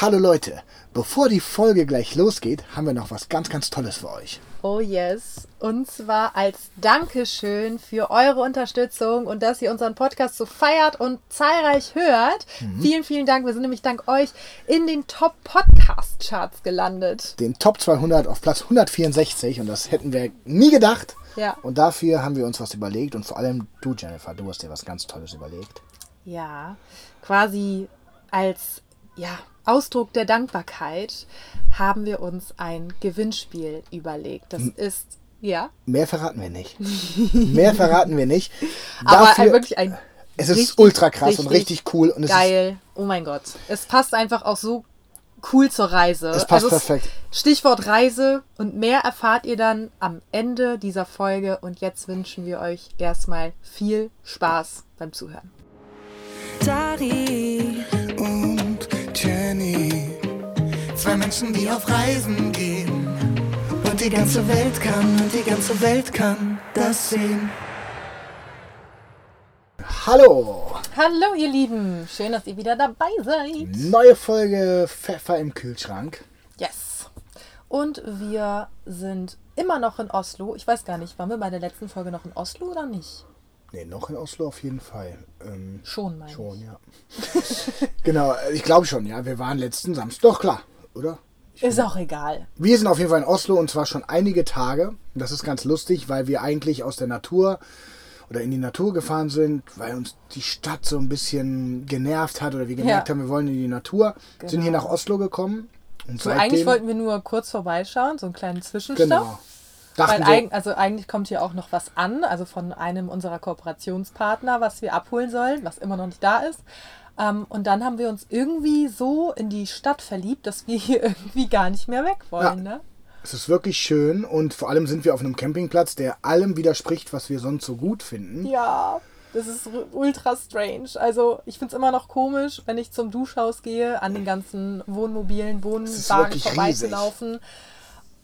Hallo Leute, bevor die Folge gleich losgeht, haben wir noch was ganz, ganz Tolles für euch. Oh yes. Und zwar als Dankeschön für eure Unterstützung und dass ihr unseren Podcast so feiert und zahlreich hört. Vielen, vielen Dank. Wir sind nämlich dank euch in den Top Podcast Charts gelandet. Den Top 200 auf Platz 164 und das hätten wir nie gedacht. Ja. Und dafür haben wir uns was überlegt und vor allem du, Jennifer, du hast dir was ganz Tolles überlegt. Ja, quasi als ja, Ausdruck der Dankbarkeit haben wir uns ein Gewinnspiel überlegt. Das ist, ja, Mehr verraten wir nicht. Mehr verraten wir nicht. aber Dafür, ein, wirklich ein es ist richtig, ultra krass und richtig cool und es ist geil. oh mein Gott. Es passt einfach auch so cool zur Reise. Also Es passt perfekt. Stichwort Reise und mehr erfahrt ihr dann am Ende dieser Folge. Und jetzt wünschen wir euch erstmal viel Spaß beim Zuhören. Dari Jenny. Zwei Menschen, die auf Reisen gehen. Und die ganze Welt kann, und die ganze Welt kann das sehen. Hallo! Hallo ihr Lieben, schön, dass ihr wieder dabei seid. Neue Folge Pfeffer im Kühlschrank. Yes. Und wir sind immer noch in Oslo. Ich weiß gar nicht, waren wir bei der letzten Folge noch in Oslo oder nicht? Ne, noch in Oslo auf jeden Fall. Ähm, Schon, meine schon, ich. ja. genau, ich glaube schon, ja. Wir waren letzten Samstag. Doch, klar, oder? Ist auch egal. Wir sind auf jeden Fall in Oslo und zwar schon einige Tage. Das ist ganz lustig, weil wir eigentlich aus der Natur oder in die Natur gefahren sind, weil uns die Stadt so ein bisschen genervt hat oder wir gemerkt Ja. haben, wir wollen in die Natur. Sind hier Genau. nach Oslo gekommen. Und So, eigentlich wollten wir nur kurz vorbeischauen, so einen kleinen Zwischenstopp. Genau. Weil Dachten eig wir, also eigentlich kommt hier auch noch was an, also von einem unserer Kooperationspartner, was wir abholen sollen, was immer noch nicht da ist. Ähm, und dann haben wir uns irgendwie so in die Stadt verliebt, dass wir hier irgendwie gar nicht mehr weg wollen. Ne? es ist wirklich schön und vor allem sind wir auf einem Campingplatz, der allem widerspricht, was wir sonst so gut finden. Ja, das ist ultra strange. Also ich finde es immer noch komisch, wenn ich zum Duschhaus gehe, an den ganzen Wohnmobilen, Wohnwagen vorbeizulaufen.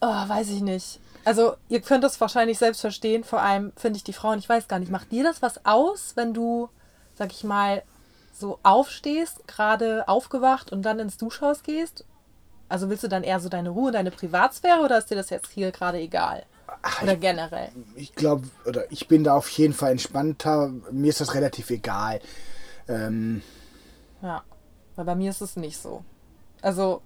Oh, weiß ich nicht. Also ihr könnt das wahrscheinlich selbst verstehen, vor allem finde ich die Frauen, ich weiß gar nicht, macht dir das was aus, wenn du, sag ich mal, so aufstehst, gerade aufgewacht und dann ins Duschhaus gehst? Also willst du dann eher so deine Ruhe, deine Privatsphäre oder ist dir das jetzt hier gerade egal? Oder generell? Ich glaube, oder ich bin da auf jeden Fall entspannter. Mir ist das relativ egal. Ähm, Ja, weil bei mir ist es nicht so. Also,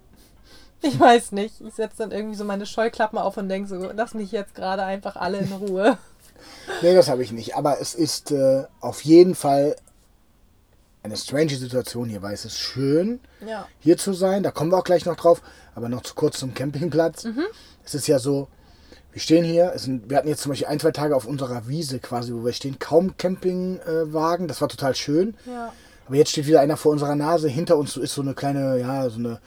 ich weiß nicht. Ich setze dann irgendwie so meine Scheuklappen auf und denke so, lass mich jetzt gerade einfach alle in Ruhe. Nee, das habe ich nicht. Aber es ist äh, auf jeden Fall eine strange Situation hier, weil es ist schön, Ja. hier zu sein. Da kommen wir auch gleich noch drauf. Aber noch zu kurz zum Campingplatz. Es ist ja so, wir stehen hier. Sind, wir hatten jetzt zum Beispiel ein, zwei Tage auf unserer Wiese quasi, wo wir stehen. Kaum Campingwagen. das war total schön. Ja. Aber jetzt steht wieder einer vor unserer Nase. Hinter uns ist so eine kleine, ja, so eine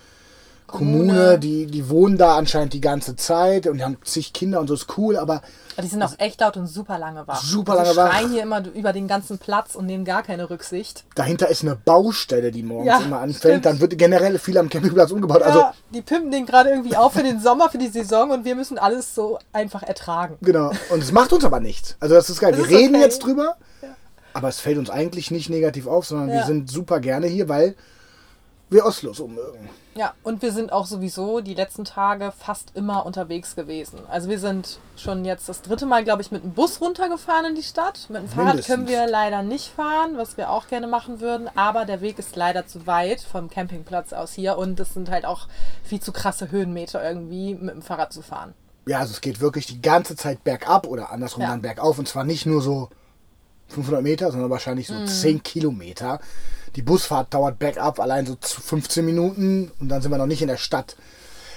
Kommune, Kommune. die, die wohnen da anscheinend die ganze Zeit und die haben zig Kinder und so ist cool, aber Aber die sind auch echt laut und super lange wach. Super also lange wach. schreien hier immer über den ganzen Platz und nehmen gar keine Rücksicht. dahinter ist eine Baustelle, die morgens Ja, immer anfängt. stimmt. Dann wird generell viel am Campingplatz umgebaut. Also, ja, die pimpen den gerade irgendwie auf für den Sommer, für die Saison und wir müssen alles so einfach ertragen. genau. Und es macht uns aber nichts. Also, das ist geil. Das wir ist reden okay. jetzt drüber, aber es fällt uns eigentlich nicht negativ auf, sondern wir Ja. sind super gerne hier, weil wir Oslo so mögen. Ja, und wir sind auch sowieso die letzten Tage fast immer unterwegs gewesen. Also wir sind schon jetzt das dritte Mal, glaube ich, mit dem Bus runtergefahren in die Stadt. Mit dem Fahrrad Mindestens. können wir leider nicht fahren, was wir auch gerne machen würden. Aber der Weg ist leider zu weit vom Campingplatz aus hier. Und es sind halt auch viel zu krasse Höhenmeter irgendwie mit dem Fahrrad zu fahren. Ja, also es geht wirklich die ganze Zeit bergab oder andersrum Ja. dann bergauf. Und zwar nicht nur so 500 Meter, sondern wahrscheinlich Mhm. so 10 Kilometer. Die Busfahrt dauert bergab allein so zu 15 Minuten und dann sind wir noch nicht in der Stadt.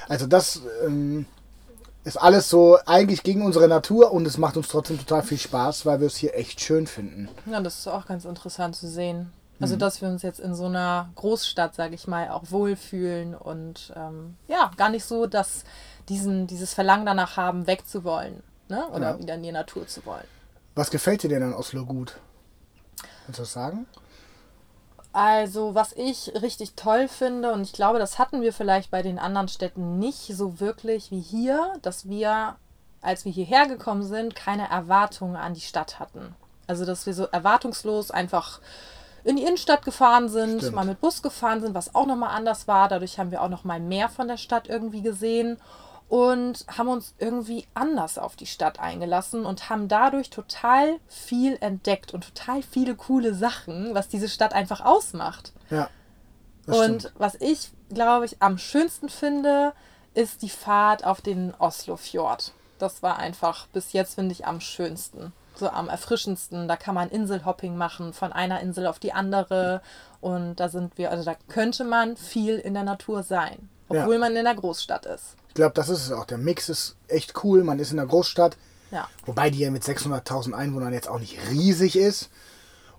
Also das ähm, ist alles so eigentlich gegen unsere Natur und es macht uns trotzdem total viel Spaß, weil wir es hier echt schön finden. Ja, das ist auch ganz interessant zu sehen. Also, dass wir uns jetzt in so einer Großstadt, sage ich mal, auch wohlfühlen und ähm, ja, gar nicht so, dass diesen, dieses Verlangen danach haben, wegzuwollen. Ne? Oder Ja. wieder in die Natur zu wollen. Was gefällt dir denn an Oslo gut? Kannst du das sagen? Also, was ich richtig toll finde, und ich glaube, das hatten wir vielleicht bei den anderen Städten nicht so wirklich wie hier, dass wir, als wir hierher gekommen sind, keine Erwartungen an die Stadt hatten. Also, dass wir so erwartungslos einfach in die Innenstadt gefahren sind, Stimmt. mal mit Bus gefahren sind, was auch nochmal anders war. Dadurch haben wir auch nochmal mehr von der Stadt irgendwie gesehen und haben uns irgendwie anders auf die Stadt eingelassen und haben dadurch total viel entdeckt und total viele coole Sachen, was diese Stadt einfach ausmacht. Ja. Und stimmt. was ich, glaube ich, am schönsten finde, ist die Fahrt auf den Oslofjord. Das war einfach bis jetzt, finde ich, am schönsten. So am erfrischendsten. Da kann man Inselhopping machen, von einer Insel auf die andere. Und da sind wir, also da könnte man viel in der Natur sein, obwohl Ja. man in der Großstadt ist. Ich glaube, das ist es auch. Der Mix ist echt cool. Man ist in der Großstadt, Ja. wobei die ja mit 600.000 Einwohnern jetzt auch nicht riesig ist.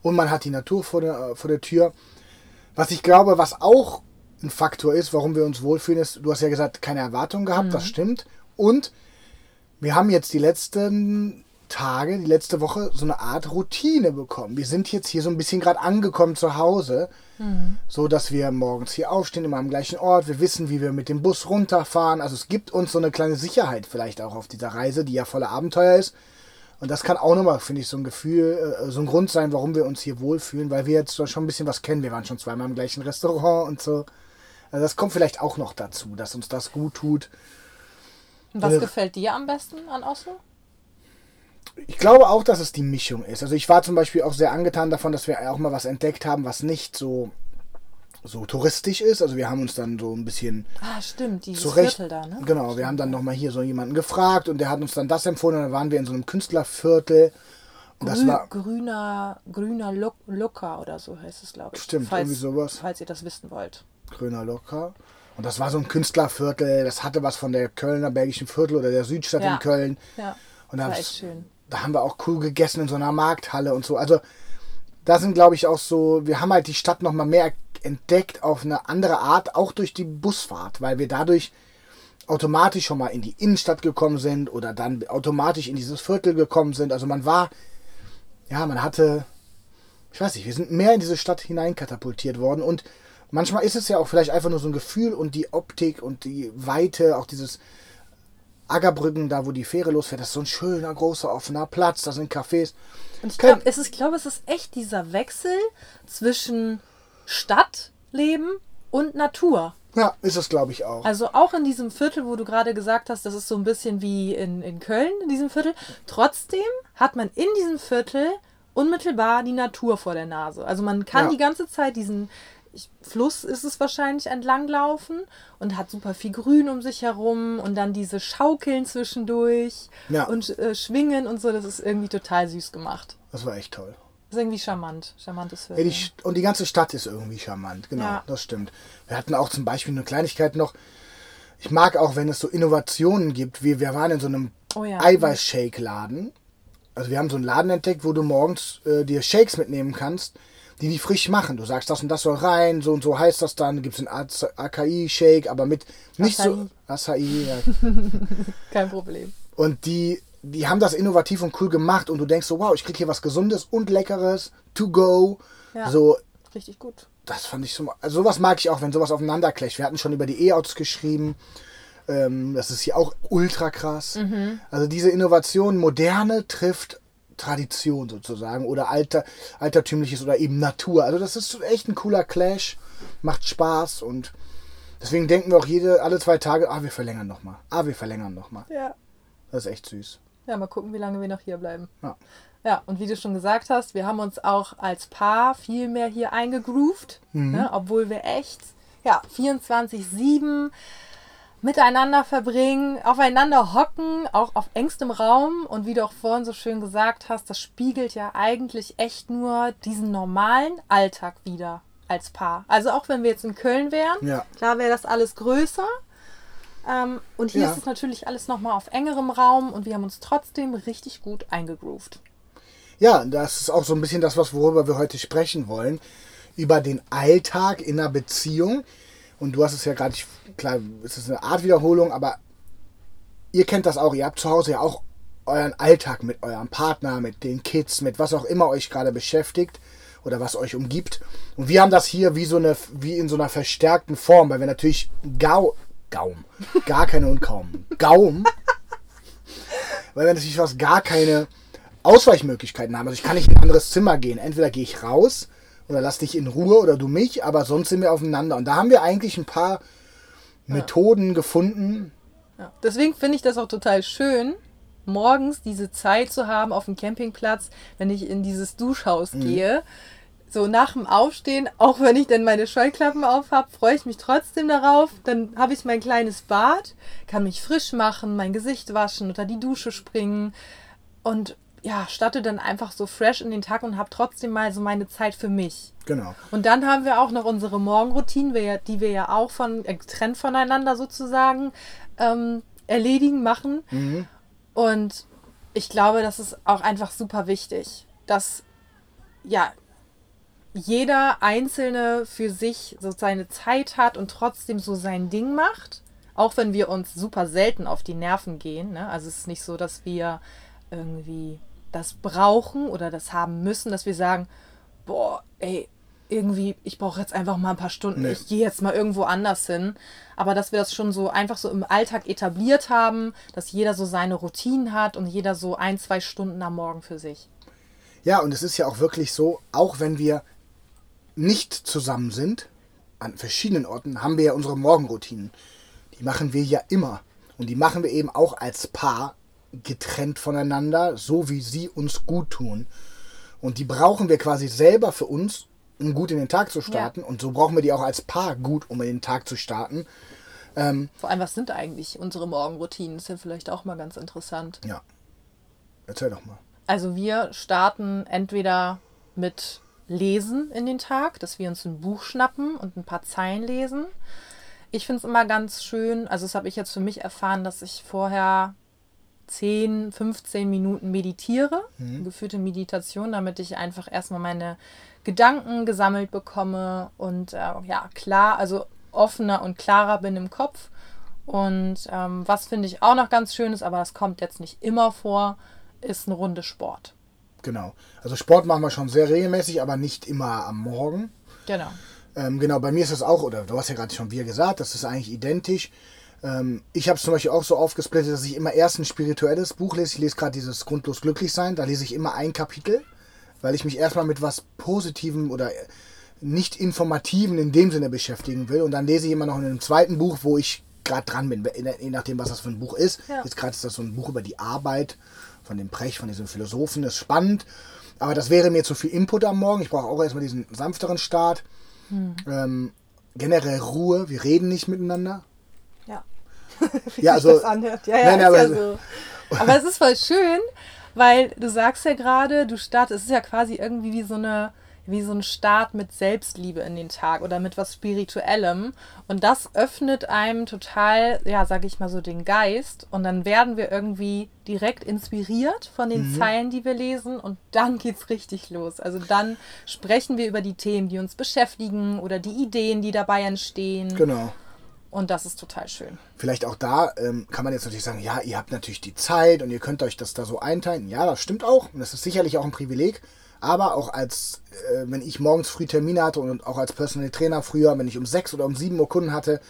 Und man hat die Natur vor der, äh, vor der Tür. Was ich glaube, was auch ein Faktor ist, warum wir uns wohlfühlen, ist, du hast ja gesagt, keine Erwartungen gehabt, das stimmt. Und wir haben jetzt die letzten Tage, die letzte Woche so eine Art Routine bekommen. Wir sind jetzt hier so ein bisschen gerade angekommen zu Hause, so dass wir morgens hier aufstehen, immer am gleichen Ort. Wir wissen, wie wir mit dem Bus runterfahren. Also es gibt uns so eine kleine Sicherheit vielleicht auch auf dieser Reise, die ja voller Abenteuer ist. Und das kann auch nochmal, finde ich, so ein Gefühl, äh, so ein Grund sein, warum wir uns hier wohlfühlen, weil wir jetzt schon ein bisschen was kennen. Wir waren schon zweimal im gleichen Restaurant und so. Also das kommt vielleicht auch noch dazu, dass uns das gut tut. Was Äh. gefällt dir am besten an Oslo? Ich glaube auch, dass es die Mischung ist. Also ich war zum Beispiel auch sehr angetan davon, dass wir auch mal was entdeckt haben, was nicht so, so touristisch ist. Also wir haben uns dann so ein bisschen Ah, stimmt, dieses zurecht. Viertel da, ne? Genau, wir haben dann nochmal hier so jemanden gefragt und der hat uns dann das empfohlen und dann waren wir in so einem Künstlerviertel. Und das Grü war grüner, grüner Lo Locker oder so heißt es, glaube ich. Stimmt, falls, irgendwie sowas. Falls ihr das wissen wollt. grüner Locker. Und das war so ein Künstlerviertel, das hatte was von der Kölner Bergischen Viertel oder der Südstadt Ja. in Köln. Ja, Und das war das- echt schön. Da haben wir auch cool gegessen in so einer Markthalle und so. Also da sind, glaube ich, auch so, wir haben halt die Stadt noch mal mehr entdeckt auf eine andere Art, auch durch die Busfahrt, weil wir dadurch automatisch schon mal in die Innenstadt gekommen sind oder dann automatisch in dieses Viertel gekommen sind. Also man war, ja, man hatte, ich weiß nicht, wir sind mehr in diese Stadt hineinkatapultiert worden und manchmal ist es ja auch vielleicht einfach nur so ein Gefühl und die Optik und die Weite, auch dieses Aggerbrücken, da wo die Fähre losfährt, das ist so ein schöner, großer, offener Platz, da sind Cafés. Und ich glaube, es, ist- ich glaube, es ist echt dieser Wechsel zwischen Stadtleben und Natur. Ja, ist es, glaube ich, auch. Also auch in diesem Viertel, wo du gerade gesagt hast, das ist so ein bisschen wie in, in Köln, in diesem Viertel. Trotzdem hat man in diesem Viertel unmittelbar die Natur vor der Nase. Also man kann Ja. die ganze Zeit diesen ich, Fluss ist es wahrscheinlich entlanglaufen und hat super viel Grün um sich herum und dann diese Schaukeln zwischendurch Ja. und äh, Schwingen und so. Das ist irgendwie total süß gemacht. Das war echt toll. Das ist irgendwie charmant. Charmantes Ja, Viertel. die, St- und die ganze Stadt ist irgendwie charmant, genau, Ja. das stimmt. Wir hatten auch zum Beispiel eine Kleinigkeit noch. Ich mag auch, wenn es so Innovationen gibt, wie wir waren in so einem Oh ja. Eiweißshake-Laden. Also wir haben so einen Laden entdeckt, wo du morgens äh, dir Shakes mitnehmen kannst, die die frisch machen. Du sagst, das und das soll rein, so und so heißt das dann. Gibt es einen Acai-Shake, aber mit nicht so Acai. Ja. Kein Problem. Und die, die haben das innovativ und cool gemacht und du denkst so, wow, ich krieg hier was Gesundes und Leckeres, to go. Ja. So, Richtig gut. das fand ich so. Also sowas mag ich auch, wenn sowas aufeinander clasht. Wir hatten schon über die E-Autos geschrieben. Ähm, das ist hier auch ultra krass. Also diese Innovation, moderne trifft Tradition sozusagen oder alter, altertümliches oder eben Natur. Also das ist echt ein cooler Clash, macht Spaß und deswegen denken wir auch jede, alle zwei Tage, ah, wir verlängern nochmal. Ah, wir verlängern nochmal. Ja. Das ist echt süß. Ja, mal gucken, wie lange wir noch hier bleiben. Ja. Ja, und wie du schon gesagt hast, wir haben uns auch als Paar viel mehr hier eingegroovt, ne, obwohl wir echt ja, 24-7 miteinander verbringen, aufeinander hocken, auch auf engstem Raum. Und wie du auch vorhin so schön gesagt hast, das spiegelt ja eigentlich echt nur diesen normalen Alltag wieder als Paar. Also auch wenn wir jetzt in Köln wären, Ja. klar wäre das alles größer. Ähm, und hier Ja. ist es natürlich alles nochmal auf engerem Raum und wir haben uns trotzdem richtig gut eingegroovt. Ja, das ist auch so ein bisschen das, was worüber wir heute sprechen wollen. Über den Alltag in einer Beziehung. Und du hast es ja gerade, klar, es ist eine Art Wiederholung, aber ihr kennt das auch. Ihr habt zu Hause ja auch euren Alltag mit eurem Partner, mit den Kids, mit was auch immer euch gerade beschäftigt oder was euch umgibt. Und wir haben das hier wie so eine, wie in so einer verstärkten Form, weil wir natürlich Gau, Gaum, gar keine und kaum, Gaum, weil wir natürlich fast gar keine Ausweichmöglichkeiten haben. Also ich kann nicht in ein anderes Zimmer gehen. Entweder gehe ich raus oder lass dich in Ruhe oder du mich, aber sonst sind wir aufeinander. Und da haben wir eigentlich ein paar Methoden gefunden. Ja. Deswegen finde ich das auch total schön, morgens diese Zeit zu haben auf dem Campingplatz, wenn ich in dieses Duschhaus gehe. So nach dem Aufstehen, auch wenn ich dann meine Scheuklappen auf habe, freue ich mich trotzdem darauf. Dann habe ich mein kleines Bad, kann mich frisch machen, mein Gesicht waschen, unter die Dusche springen und ja, starte dann einfach so fresh in den Tag und habe trotzdem mal so meine Zeit für mich. Genau. Und dann haben wir auch noch unsere Morgenroutinen, ja- die wir ja auch von äh, getrennt voneinander sozusagen ähm, erledigen, machen. Und ich glaube, das ist auch einfach super wichtig, dass ja jeder Einzelne für sich so seine Zeit hat und trotzdem so sein Ding macht. Auch wenn wir uns super selten auf die Nerven gehen. Ne? Also es ist nicht so, dass wir irgendwie das brauchen oder das haben müssen, dass wir sagen, boah, ey, irgendwie, ich brauche jetzt einfach mal ein paar Stunden, Nee. ich gehe jetzt mal irgendwo anders hin. Aber dass wir das schon so einfach so im Alltag etabliert haben, dass jeder so seine Routinen hat und jeder so ein, zwei Stunden am Morgen für sich. Ja, und es ist ja auch wirklich so, auch wenn wir nicht zusammen sind, an verschiedenen Orten, haben wir ja unsere Morgenroutinen. Die machen wir ja immer. Und die machen wir eben auch als Paar getrennt voneinander, so wie sie uns gut tun. Und die brauchen wir quasi selber für uns, um gut in den Tag zu starten. Und so brauchen wir die auch als Paar gut, um in den Tag zu starten. Vor allem, was sind eigentlich unsere Morgenroutinen? Ist ja vielleicht auch mal ganz interessant. Ja. Erzähl doch mal. Also wir starten entweder mit Lesen in den Tag, dass wir uns ein Buch schnappen und ein paar Zeilen lesen. Ich finde es immer ganz schön, also das habe ich jetzt für mich erfahren, dass ich vorher 10, 15 Minuten meditiere, geführte Meditation, damit ich einfach erstmal meine Gedanken gesammelt bekomme und äh, ja, klar, also offener und klarer bin im Kopf. Und ähm, was finde ich auch noch ganz schön ist, aber das kommt jetzt nicht immer vor, ist eine Runde Sport. Genau. Also Sport machen wir schon sehr regelmäßig, aber nicht immer am Morgen. Genau. Ähm, genau, bei mir ist es auch, oder du hast ja gerade schon wir gesagt, das ist eigentlich identisch. Ähm, ich habe es zum Beispiel auch so aufgesplittet, dass ich immer erst ein spirituelles Buch lese. Ich lese gerade dieses Grundlos glücklich sein. Da lese ich immer ein Kapitel, weil ich mich erstmal mit was Positivem oder nicht Informativen in dem Sinne beschäftigen will. Und dann lese ich immer noch in einem zweiten Buch, wo ich gerade dran bin, je nachdem, was das für ein Buch ist. Ja. Jetzt gerade ist das so ein Buch über die Arbeit von dem Precht, von diesem Philosophen. Das ist spannend. Aber das wäre mir zu viel Input am Morgen. Ich brauche auch erstmal diesen sanfteren Start. Ähm, generell Ruhe. Wir reden nicht miteinander. Ja. Also. das anhört. Ja, ja, Nein, ist aber- ja so. Aber es ist voll schön, weil du sagst ja gerade, du startest, es ist ja quasi irgendwie wie so eine wie so ein Start mit Selbstliebe in den Tag oder mit was Spirituellem. Und das öffnet einem total, ja, sag ich mal so, den Geist. Und dann werden wir irgendwie direkt inspiriert von den Zeilen, die wir lesen. Und dann geht's richtig los. Also dann sprechen wir über die Themen, die uns beschäftigen oder die Ideen, die dabei entstehen. Genau. Und das ist total schön. Vielleicht auch da ähm, kann man jetzt natürlich sagen, ja, ihr habt natürlich die Zeit und ihr könnt euch das da so einteilen. Ja, das stimmt auch. Und das ist sicherlich auch ein Privileg. Aber auch als, äh, wenn ich morgens früh Termine hatte und auch als Personal Trainer früher, wenn ich um sechs oder um sieben Uhr Kunden hatte,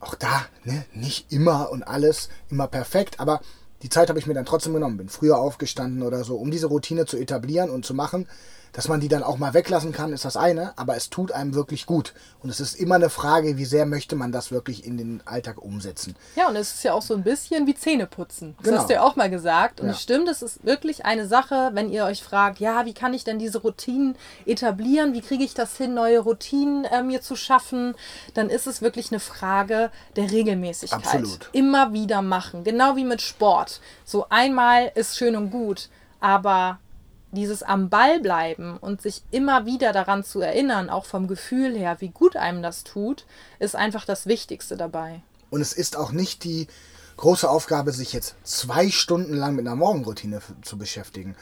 auch da, ne, nicht immer und alles immer perfekt, aber die Zeit habe ich mir dann trotzdem genommen, bin früher aufgestanden oder so, um diese Routine zu etablieren und zu machen. Dass man die dann auch mal weglassen kann, ist das eine, aber es tut einem wirklich gut. Und es ist immer eine Frage, wie sehr möchte man das wirklich in den Alltag umsetzen. Ja, und es ist ja auch so ein bisschen wie Zähneputzen. Das Genau. hast du ja auch mal gesagt. Und Ja. es stimmt, es ist wirklich eine Sache, wenn ihr euch fragt, ja, wie kann ich denn diese Routinen etablieren? Wie kriege ich das hin, neue Routinen äh, mir zu schaffen? Dann ist es wirklich eine Frage der Regelmäßigkeit. Absolut. Immer wieder machen. Genau wie mit Sport. So einmal ist schön und gut, aber dieses am Ball bleiben und sich immer wieder daran zu erinnern, auch vom Gefühl her, wie gut einem das tut, ist einfach das Wichtigste dabei. Und es ist auch nicht die große Aufgabe, sich jetzt zwei Stunden lang mit einer Morgenroutine zu beschäftigen.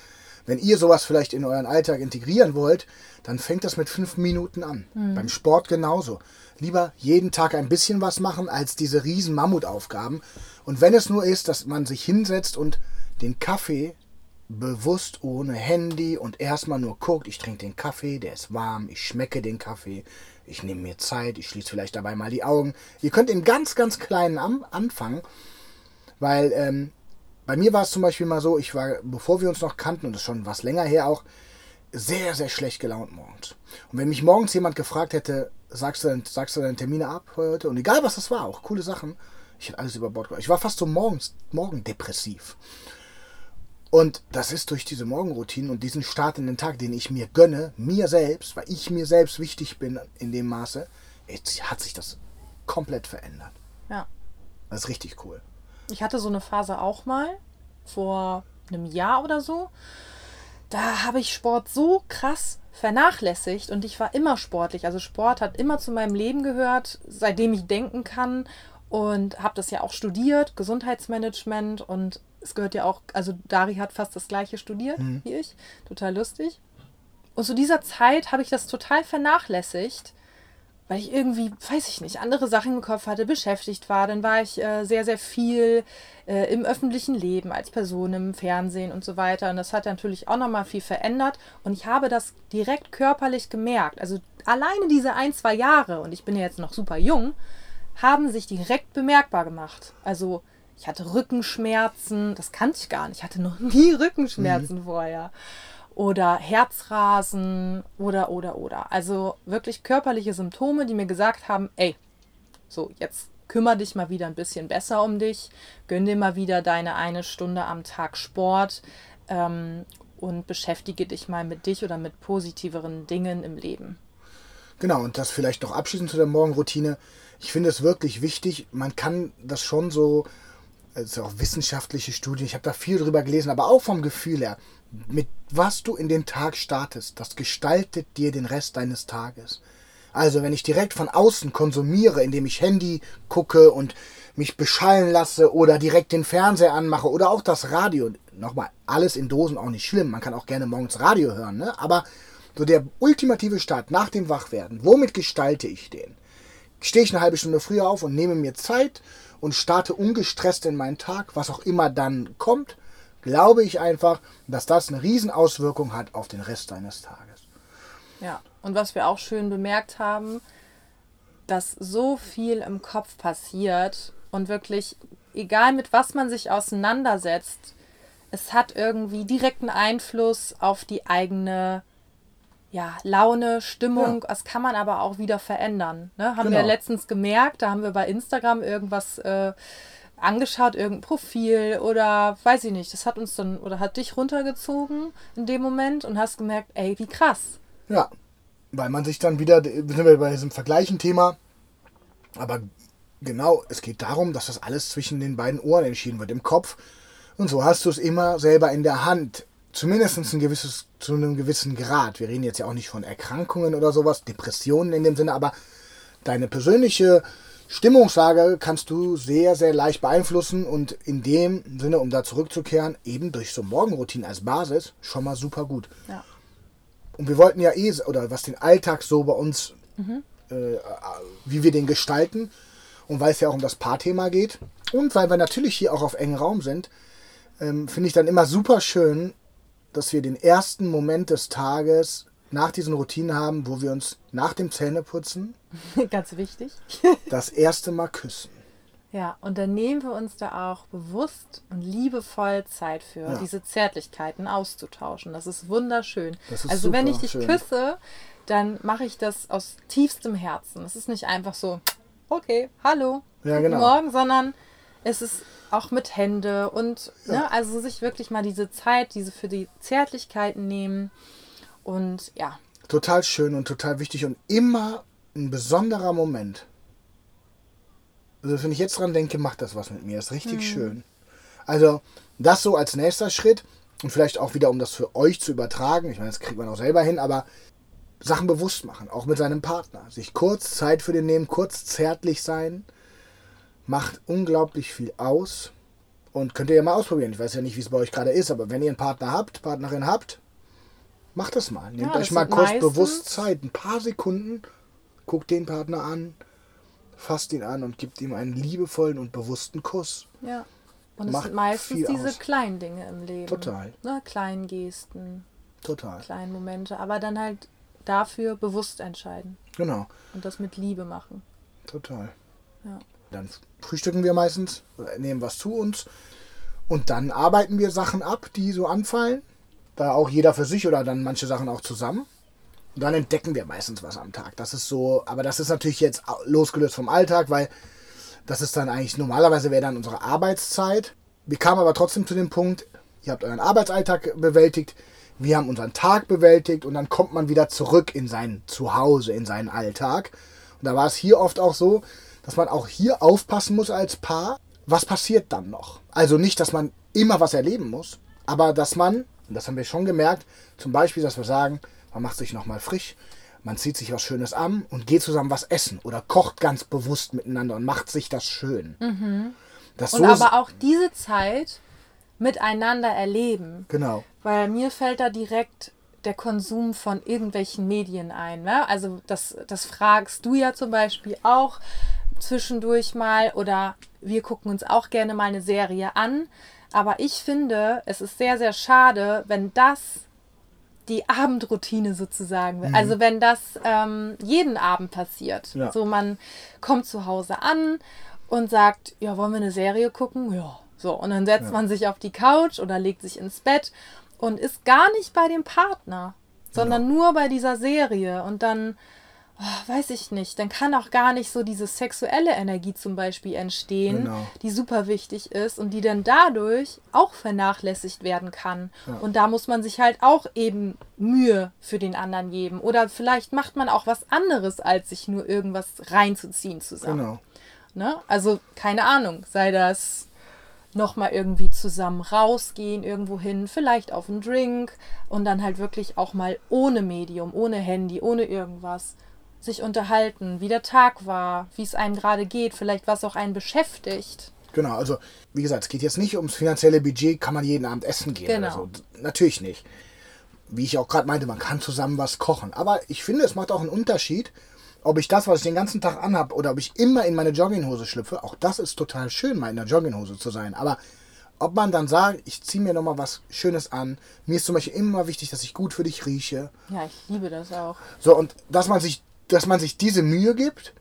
Wenn ihr sowas vielleicht in euren Alltag integrieren wollt, dann fängt das mit fünf Minuten an. Beim Sport genauso. Lieber jeden Tag ein bisschen was machen, als diese riesen Mammutaufgaben. Und wenn es nur ist, dass man sich hinsetzt und den Kaffee bewusst ohne Handy und erstmal nur guckt, ich trinke den Kaffee, der ist warm, ich schmecke den Kaffee, ich nehme mir Zeit, ich schließe vielleicht dabei mal die Augen. Ihr könnt in ganz, ganz kleinen am anfangen, weil ähm, bei mir war es zum Beispiel mal so, ich war, bevor wir uns noch kannten, und das ist schon was länger her auch, sehr, sehr schlecht gelaunt morgens. Und wenn mich morgens jemand gefragt hätte, sagst du, sagst du deine Termine ab heute? Und egal was das war, auch coole Sachen, ich hätte alles über Bord gebracht. Ich war fast so morgens, morgen depressiv. Und das ist durch diese Morgenroutinen und diesen Start in den Tag, den ich mir gönne, mir selbst, weil ich mir selbst wichtig bin in dem Maße, jetzt hat sich das komplett verändert. Ja. Das ist richtig cool. Ich hatte so eine Phase auch mal vor einem Jahr oder so. Da habe ich Sport so krass vernachlässigt und ich war immer sportlich. Also Sport hat immer zu meinem Leben gehört, seitdem ich denken kann und habe das ja auch studiert, Gesundheitsmanagement und es gehört ja auch, also Dari hat fast das gleiche studiert Mhm. wie ich, total lustig. Und zu dieser Zeit habe ich das total vernachlässigt, weil ich irgendwie, weiß ich nicht, andere Sachen im Kopf hatte, beschäftigt war. Dann war ich äh, sehr, sehr viel äh, im öffentlichen Leben als Person, im Fernsehen und so weiter. Und das hat natürlich auch nochmal viel verändert. Und ich habe das direkt körperlich gemerkt. Also alleine diese ein, zwei Jahre, und ich bin ja jetzt noch super jung, haben sich direkt bemerkbar gemacht. Also ich hatte Rückenschmerzen, das kannte ich gar nicht. Ich hatte noch nie Rückenschmerzen vorher. Oder Herzrasen oder, oder, oder. Also wirklich körperliche Symptome, die mir gesagt haben, ey, so jetzt kümmere dich mal wieder ein bisschen besser um dich, gönn dir mal wieder deine eine Stunde am Tag Sport ähm, und beschäftige dich mal mit dich oder mit positiveren Dingen im Leben. Genau, und das vielleicht noch abschließend zu der Morgenroutine. Ich finde es wirklich wichtig, man kann das schon so, ja auch wissenschaftliche Studien, ich habe da viel drüber gelesen, aber auch vom Gefühl her, mit was du in den Tag startest, das gestaltet dir den Rest deines Tages. Also wenn ich direkt von außen konsumiere, indem ich Handy gucke und mich beschallen lasse oder direkt den Fernseher anmache oder auch das Radio, nochmal, alles in Dosen auch nicht schlimm, man kann auch gerne morgens Radio hören, ne? aber so der ultimative Start nach dem Wachwerden, womit gestalte ich den? Stehe ich eine halbe Stunde früher auf und nehme mir Zeit und starte ungestresst in meinen Tag, was auch immer dann kommt, glaube ich einfach, dass das eine Riesenauswirkung hat auf den Rest deines Tages. Ja, und was wir auch schön bemerkt haben, dass so viel im Kopf passiert und wirklich, egal mit was man sich auseinandersetzt, es hat irgendwie direkten Einfluss auf die eigene ja, Laune, Stimmung. Das kann man aber auch wieder verändern. Ne? Haben wir Genau. letztens gemerkt, da haben wir bei Instagram irgendwas äh, angeschaut, irgendein Profil oder weiß ich nicht, das hat uns dann oder hat dich runtergezogen in dem Moment und hast gemerkt, ey, wie krass. Ja, weil man sich dann wieder, sind wir bei diesem vergleichen Thema, aber genau, es geht darum, dass das alles zwischen den beiden Ohren entschieden wird, im Kopf. Und so hast du es immer selber in der Hand. Zumindest ein gewisses, zu einem gewissen Grad. Wir reden jetzt ja auch nicht von Erkrankungen oder sowas, Depressionen in dem Sinne, aber deine persönliche Stimmungslage kannst du sehr, sehr leicht beeinflussen und in dem Sinne, um da zurückzukehren, eben durch so Morgenroutinen als Basis schon mal super gut. Ja. Und wir wollten ja eh, oder was den Alltag so bei uns, äh, wie wir den gestalten. Und weil es ja auch um das Paarthema geht. Und weil wir natürlich hier auch auf engen Raum sind, ähm, finde ich dann immer super schön, dass wir den ersten Moment des Tages nach diesen Routinen haben, wo wir uns nach dem Zähneputzen Ganz wichtig. das erste Mal küssen. Ja, und dann nehmen wir uns da auch bewusst und liebevoll Zeit für, Ja. diese Zärtlichkeiten auszutauschen. Das ist wunderschön. Das ist also wenn ich dich schön. küsse, dann mache ich das aus tiefstem Herzen. Es ist nicht einfach so, okay, hallo, Ja, guten genau. Morgen, sondern es ist auch mit Hände und ne, also sich wirklich mal diese Zeit, diese für die Zärtlichkeiten nehmen und ja, Total schön und total wichtig und immer ein besonderer Moment. Also wenn ich jetzt dran denke, macht das was mit mir. Ist richtig schön. Also das so als nächster Schritt und vielleicht auch wieder, um das für euch zu übertragen. Ich meine, das kriegt man auch selber hin, aber Sachen bewusst machen, auch mit seinem Partner. Sich kurz Zeit für den nehmen, kurz zärtlich sein, macht unglaublich viel aus. Und könnt ihr ja mal ausprobieren. Ich weiß ja nicht, wie es bei euch gerade ist, aber wenn ihr einen Partner habt, Partnerin habt, macht das mal. Nehmt Ja, euch mal kurz bewusst Zeit, ein paar Sekunden, guckt den Partner an, fasst ihn an und gibt ihm einen liebevollen und bewussten Kuss. ja. Und es Macht sind meistens diese aus. kleinen Dinge im Leben. Total. Ne, kleinen Gesten, Total. kleinen Momente, aber dann halt dafür bewusst entscheiden Genau, und das mit Liebe machen. total. Ja. Dann frühstücken wir meistens, nehmen was zu uns und dann arbeiten wir Sachen ab, die so anfallen. Da auch jeder für sich oder dann manche Sachen auch zusammen. Und dann entdecken wir meistens was am Tag. Das ist so, aber das ist natürlich jetzt losgelöst vom Alltag, weil das ist dann eigentlich, normalerweise wäre dann unsere Arbeitszeit. Wir kamen aber trotzdem zu dem Punkt, ihr habt euren Arbeitsalltag bewältigt, wir haben unseren Tag bewältigt und dann kommt man wieder zurück in sein Zuhause, in seinen Alltag. Und da war es hier oft auch so, dass man auch hier aufpassen muss als Paar, was passiert dann noch. Also nicht, dass man immer was erleben muss, aber dass man, und das haben wir schon gemerkt, zum Beispiel, dass wir sagen, man macht sich nochmal frisch, man zieht sich was Schönes an und geht zusammen was essen oder kocht ganz bewusst miteinander und macht sich das schön. Mhm. Das Und aber auch diese Zeit miteinander erleben. Genau. Weil mir fällt da direkt der Konsum von irgendwelchen Medien ein. Ne? Also das, das fragst du ja zum Beispiel auch zwischendurch mal oder wir gucken uns auch gerne mal eine Serie an. Aber ich finde, es ist sehr, sehr schade, wenn das die Abendroutine sozusagen wird. Also wenn das ähm, jeden Abend passiert. Ja. So man kommt zu Hause an und sagt, ja, wollen wir eine Serie gucken? Ja. So, und dann setzt man sich auf die Couch oder legt sich ins Bett und ist gar nicht bei dem Partner, sondern nur bei dieser Serie. Und dann, weiß ich nicht, dann kann auch gar nicht so diese sexuelle Energie zum Beispiel entstehen, Genau. die super wichtig ist und die dann dadurch auch vernachlässigt werden kann. Und da muss man sich halt auch eben Mühe für den anderen geben. Oder vielleicht macht man auch was anderes, als sich nur irgendwas reinzuziehen zusammen. Genau. Ne? Also keine Ahnung, sei das nochmal irgendwie zusammen rausgehen, irgendwo hin, vielleicht auf einen Drink und dann halt wirklich auch mal ohne Medium, ohne Handy, ohne irgendwas sich unterhalten, wie der Tag war, wie es einem gerade geht, vielleicht was auch einen beschäftigt. Genau, also wie gesagt, es geht jetzt nicht ums finanzielle Budget, kann man jeden Abend essen gehen Genau. oder so. Natürlich nicht. Wie ich auch gerade meinte, man kann zusammen was kochen. Aber ich finde, es macht auch einen Unterschied, ob ich das, was ich den ganzen Tag anhab, oder ob ich immer in meine Jogginghose schlüpfe. Auch das ist total schön, mal in der Jogginghose zu sein. Aber ob man dann sagt, ich ziehe mir nochmal was Schönes an. Mir ist zum Beispiel immer wichtig, dass ich gut für dich rieche. Ja, ich liebe das auch. So, und dass man sich, dass man sich diese Mühe gibt,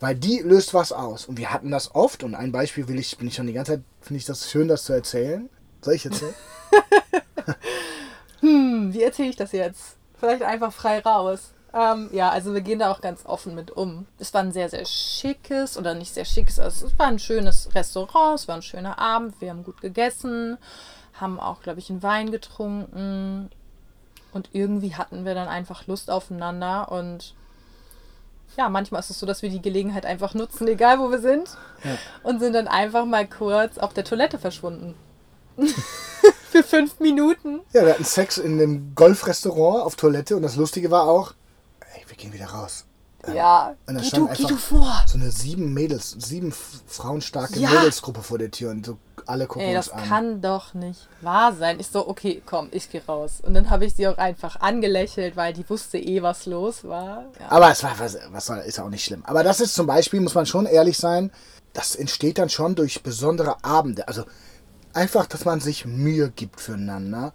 weil die löst was aus. Und wir hatten das oft, und ein Beispiel will ich, bin ich schon die ganze Zeit, finde ich das schön, das zu erzählen. Soll ich erzählen? Hm, wie erzähle ich das jetzt? Vielleicht einfach frei raus. Ähm, ja, also wir gehen da auch ganz offen mit um. Es war ein sehr, sehr schickes oder nicht sehr schickes, also es war ein schönes Restaurant, es war ein schöner Abend, wir haben gut gegessen, haben auch, glaube ich, einen Wein getrunken und irgendwie hatten wir dann einfach Lust aufeinander und ja, manchmal ist es so, dass wir die Gelegenheit einfach nutzen, egal wo wir sind, und sind dann einfach mal kurz auf der Toilette verschwunden. Für fünf Minuten. Ja, wir hatten Sex in dem Golfrestaurant auf Toilette und das Lustige war auch, ey, wir gehen wieder raus. Ja, Und da geh du, geh du vor. so eine sieben Mädels, sieben frauenstarke Ja. Mädelsgruppe vor der Tür und so alle gucken Ey, das an. kann doch nicht wahr sein. Ich so, okay, komm, ich gehe raus. Und dann habe ich sie auch einfach angelächelt, weil die wusste eh, was los war. Ja. Aber es war, was, was soll, ist auch nicht schlimm. Aber das ist zum Beispiel, muss man schon ehrlich sein, das entsteht dann schon durch besondere Abende. Also einfach, dass man sich Mühe gibt füreinander.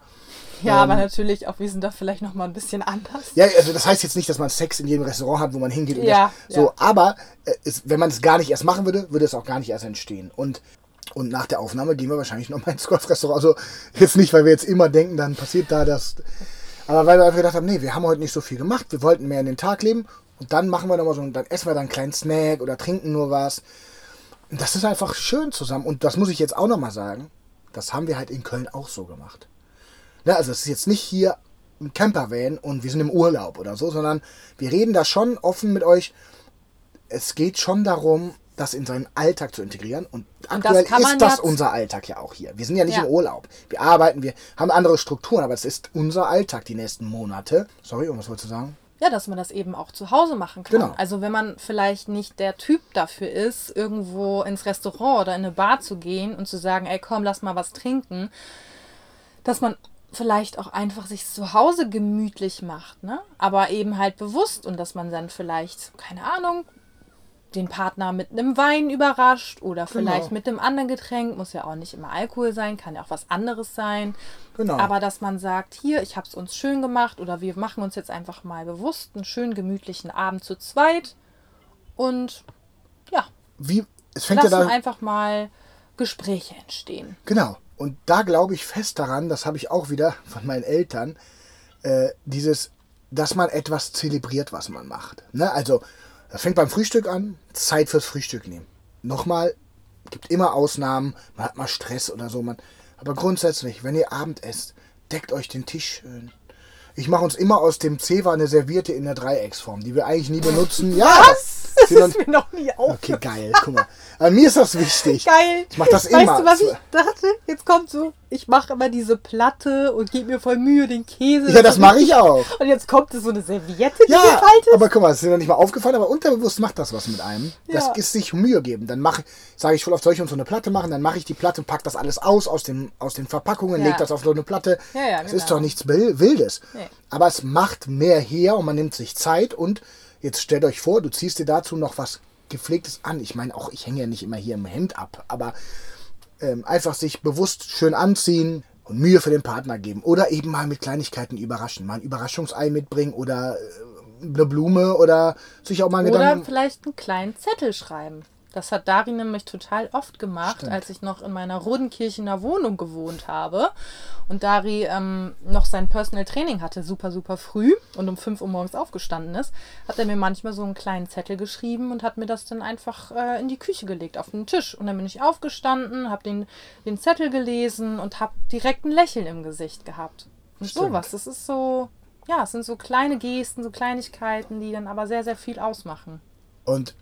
Ja, aber natürlich auch, wir sind da vielleicht noch mal ein bisschen anders. Ja, also das heißt jetzt nicht, dass man Sex in jedem Restaurant hat, wo man hingeht. Und Ja, das, so, ja. aber äh, es, wenn man es gar nicht erst machen würde, würde es auch gar nicht erst entstehen. Und, und nach der Aufnahme gehen wir wahrscheinlich noch mal ins Golfrestaurant. Also jetzt nicht, weil wir jetzt immer denken, dann passiert da das. Aber weil wir einfach gedacht haben, nee, wir haben heute nicht so viel gemacht, wir wollten mehr in den Tag leben und dann machen wir noch mal so, dann essen wir dann einen kleinen Snack oder trinken nur was. Und das ist einfach schön zusammen. Und das muss ich jetzt auch noch mal sagen, das haben wir halt in Köln auch so gemacht. Ne, also es ist jetzt nicht hier ein Campervan und wir sind im Urlaub oder so, sondern wir reden da schon offen mit euch. Es geht schon darum, das in seinen Alltag zu integrieren. Und aktuell man ist das unser Alltag ja auch hier. Wir sind ja nicht Ja. im Urlaub. Wir arbeiten, wir haben andere Strukturen, aber es ist unser Alltag die nächsten Monate. Sorry, und was wolltest du sagen? Ja, dass man das eben auch zu Hause machen kann. Genau. Also wenn man vielleicht nicht der Typ dafür ist, irgendwo ins Restaurant oder in eine Bar zu gehen und zu sagen, ey komm, lass mal was trinken, dass man vielleicht auch einfach sich zu Hause gemütlich macht, ne? Aber eben halt bewusst und dass man dann vielleicht, keine Ahnung, den Partner mit einem Wein überrascht oder vielleicht Genau. mit einem anderen Getränk, muss ja auch nicht immer Alkohol sein, kann ja auch was anderes sein. Genau. Aber dass man sagt, hier, ich habe es uns schön gemacht oder wir machen uns jetzt einfach mal bewusst einen schönen gemütlichen Abend zu zweit und ja, Wie, es fängt ja lassen da, einfach mal Gespräche entstehen. genau. Und da glaube ich fest daran, das habe ich auch wieder von meinen Eltern, äh, dieses, dass man etwas zelebriert, was man macht. Ne? Also, das fängt beim Frühstück an, Zeit fürs Frühstück nehmen. Nochmal, gibt immer Ausnahmen, man hat mal Stress oder so. Man, aber grundsätzlich, wenn ihr Abend esst, deckt euch den Tisch schön. Ich mache uns immer aus dem Zewa eine Serviette in der Dreiecksform, die wir eigentlich nie benutzen. Ja, Was? Das sind ist mir noch nie auf. Okay, geil. Guck mal. Aber mir ist das wichtig. Geil. Ich mach das weißt immer. du, was ich dachte? Jetzt kommt so, ich mache immer diese Platte und gebe mir voll Mühe, den Käse. Ja, das mache ich auch. Und jetzt kommt so eine Serviette, die Ja, gefaltet. aber guck mal, das ist mir nicht mal aufgefallen, aber unterbewusst macht das was mit einem. Das Ja. ist sich Mühe geben. Dann mache sage ich voll auf soll ich uns so eine Platte machen, dann mache ich die Platte und pack das alles aus aus, dem, aus den Verpackungen, Ja. leg das auf so eine Platte. Ja, ja, das genau. ist doch nichts Wil- Wildes. Nee. Aber es macht mehr her und man nimmt sich Zeit und jetzt stellt euch vor, du ziehst dir dazu noch was gepflegtes an. Ich meine auch, ich hänge ja nicht immer hier im Hemd ab, aber ähm, einfach sich bewusst schön anziehen und Mühe für den Partner geben. Oder eben mal mit Kleinigkeiten überraschen. Mal ein Überraschungsei mitbringen oder äh, eine Blume oder sich auch mal Oder Gedanken. vielleicht einen kleinen Zettel schreiben. Das hat Dari nämlich total oft gemacht, Stimmt. als ich noch in meiner Rodenkirchener Wohnung gewohnt habe. Und Dari ähm, noch sein Personal Training hatte, super, super früh und um 5 Uhr morgens aufgestanden ist, hat er mir manchmal so einen kleinen Zettel geschrieben und hat mir das dann einfach äh, in die Küche gelegt, auf den Tisch. Und dann bin ich aufgestanden, habe den, den Zettel gelesen und habe direkt ein Lächeln im Gesicht gehabt. Und Stimmt. sowas, das ist so, ja, es sind so kleine Gesten, so Kleinigkeiten, die dann aber sehr, sehr viel ausmachen. Und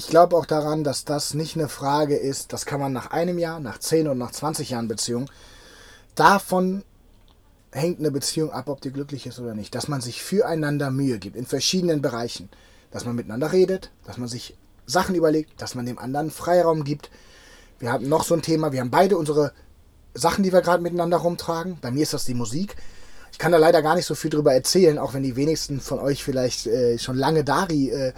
ich glaube auch daran, dass das nicht eine Frage ist, das kann man nach einem Jahr, nach 10 und nach 20 Jahren Beziehung, davon hängt eine Beziehung ab, ob die glücklich ist oder nicht. Dass man sich füreinander Mühe gibt, in verschiedenen Bereichen. Dass man miteinander redet, dass man sich Sachen überlegt, dass man dem anderen Freiraum gibt. Wir haben noch so ein Thema, wir haben beide unsere Sachen, die wir gerade miteinander rumtragen. Bei mir ist das die Musik. Ich kann da leider gar nicht so viel drüber erzählen, auch wenn die wenigsten von euch vielleicht äh, schon lange Dari äh,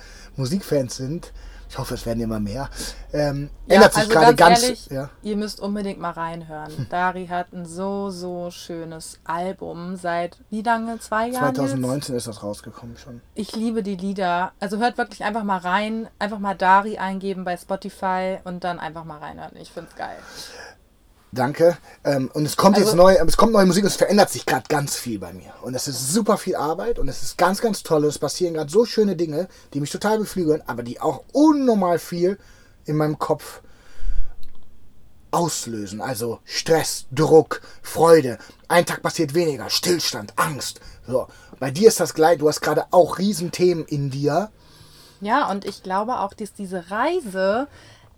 sind. Ich hoffe, es werden immer mehr. Ähm, ändert sich also gerade ganz. ehrlich, ja. ihr müsst unbedingt mal reinhören. Dari hat ein so, so schönes Album seit wie lange? Zwei Jahren? Jetzt? 2019 ist das rausgekommen schon. Ich liebe die Lieder. Also hört wirklich einfach mal rein, einfach mal Dari eingeben bei Spotify und dann einfach mal reinhören. Ich find's geil. Danke. Ähm, und es kommt jetzt Also- neu, es kommt neue Musik und es verändert sich gerade ganz viel bei mir. Und es ist super viel Arbeit und es ist ganz, ganz toll. Und es passieren gerade so schöne Dinge, die mich total beflügeln, aber die auch unnormal viel in meinem Kopf auslösen. Also Stress, Druck, Freude. Ein Tag passiert weniger, Stillstand, Angst. So. Bei dir ist das gleich, du hast gerade auch Riesenthemen in dir. Ja, und ich glaube auch, dass diese Reise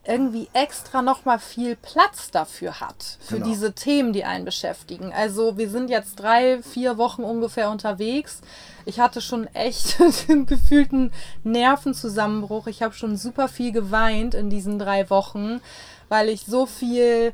irgendwie extra nochmal viel Platz dafür hat, für Genau. diese Themen, die einen beschäftigen. Also wir sind jetzt drei, vier Wochen ungefähr unterwegs. Ich hatte schon echt den gefühlten Nervenzusammenbruch. Ich habe schon super viel geweint in diesen drei Wochen, weil ich so viel,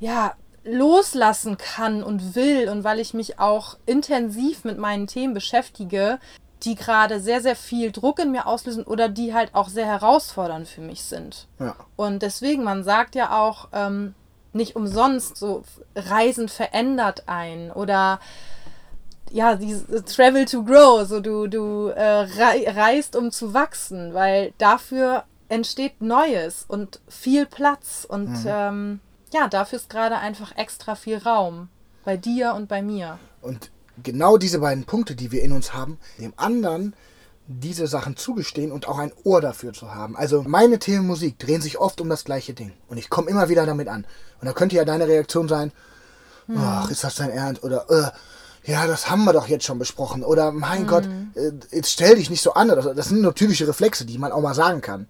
ja, loslassen kann und will und weil ich mich auch intensiv mit meinen Themen beschäftige, die gerade sehr, sehr viel Druck in mir auslösen oder die halt auch sehr herausfordernd für mich sind. Ja. Und deswegen, man sagt ja auch ähm, nicht umsonst, so Reisen verändert einen oder ja, dieses Travel to Grow, so du, du äh, rei reist, um zu wachsen, weil dafür entsteht Neues und viel Platz und ähm, ja, dafür ist gerade einfach extra viel Raum bei dir und bei mir. Und genau diese beiden Punkte, die wir in uns haben, dem anderen diese Sachen zugestehen und auch ein Ohr dafür zu haben. Also meine Themen Musik drehen sich oft um das gleiche Ding. Und ich komme immer wieder damit an. Und da könnte ja deine Reaktion sein, ach, ist das dein Ernst? Oder, äh, ja, das haben wir doch jetzt schon besprochen. Oder, mein Gott, äh, jetzt stell dich nicht so an. Das sind nur typische Reflexe, die man auch mal sagen kann.